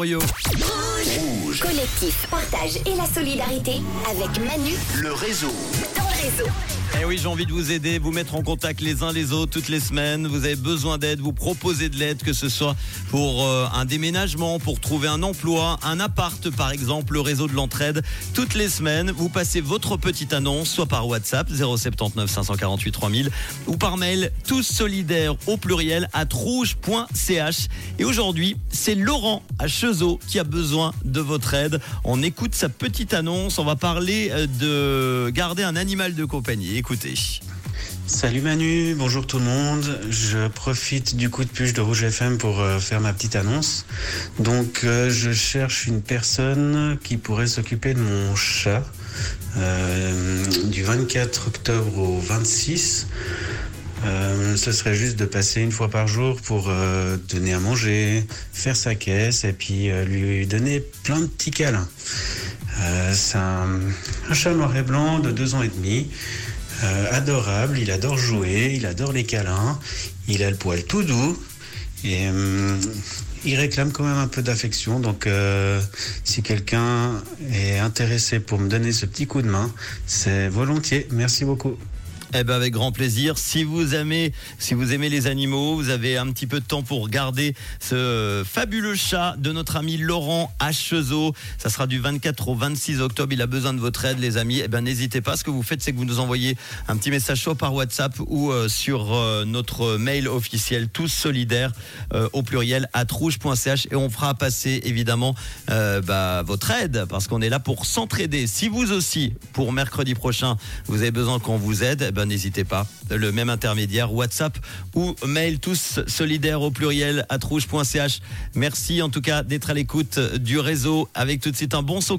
Rio. Collectif, partage et la solidarité avec Manu Le réseau. dans le réseau. Eh oui, j'ai envie de vous aider, vous mettre en contact les uns les autres toutes les semaines. Vous avez besoin d'aide, vous proposez de l'aide, que ce soit pour euh, un déménagement, pour trouver un emploi, un appart par exemple, le réseau de l'entraide. Toutes les semaines, vous passez votre petite annonce, soit par WhatsApp 079 548 3000 ou par mail tous solidaires au pluriel à rouge.ch. Et aujourd'hui, c'est Laurent à Chezeaux qui a besoin de votre aide. On écoute sa petite annonce, on va parler euh, de garder un animal de compagnie. Salut Manu, bonjour tout le monde. Je profite du coup de puce de Rouge FM pour euh, faire ma petite annonce. Donc euh, je cherche une personne qui pourrait s'occuper de mon chat euh, du 24 octobre au 26. Euh, ce serait juste de passer une fois par jour pour donner à manger, faire sa caisse et puis lui donner plein de petits câlins. C'est un, un chat noir et blanc de deux ans et demi. Euh, adorable, il adore jouer, il adore les câlins, il a le poil tout doux et hum, il réclame quand même un peu d'affection. Donc euh, si quelqu'un est intéressé pour me donner ce petit coup de main, c'est volontiers. Merci beaucoup. Eh ben avec grand plaisir. Si vous aimez, si vous aimez les animaux, vous avez un petit peu de temps pour regarder ce fabuleux chat de notre ami Laurent Chezeaux. Ça sera du 24 au 26 octobre. Il a besoin de votre aide, les amis. Eh ben n'hésitez pas. Ce que vous faites, c'est que vous nous envoyez un petit message soit par WhatsApp ou euh, sur euh, notre mail officiel tous solidaires euh, au pluriel at rouge.ch et on fera passer évidemment bah, votre aide parce qu'on est là pour s'entraider. Si vous aussi, pour mercredi prochain, vous avez besoin qu'on vous aide, eh ben, n'hésitez pas. Le même intermédiaire, WhatsApp ou mail, tous solidaires au pluriel at rouge.ch. Merci en tout cas d'être à l'écoute du réseau avec tout de suite un bon son.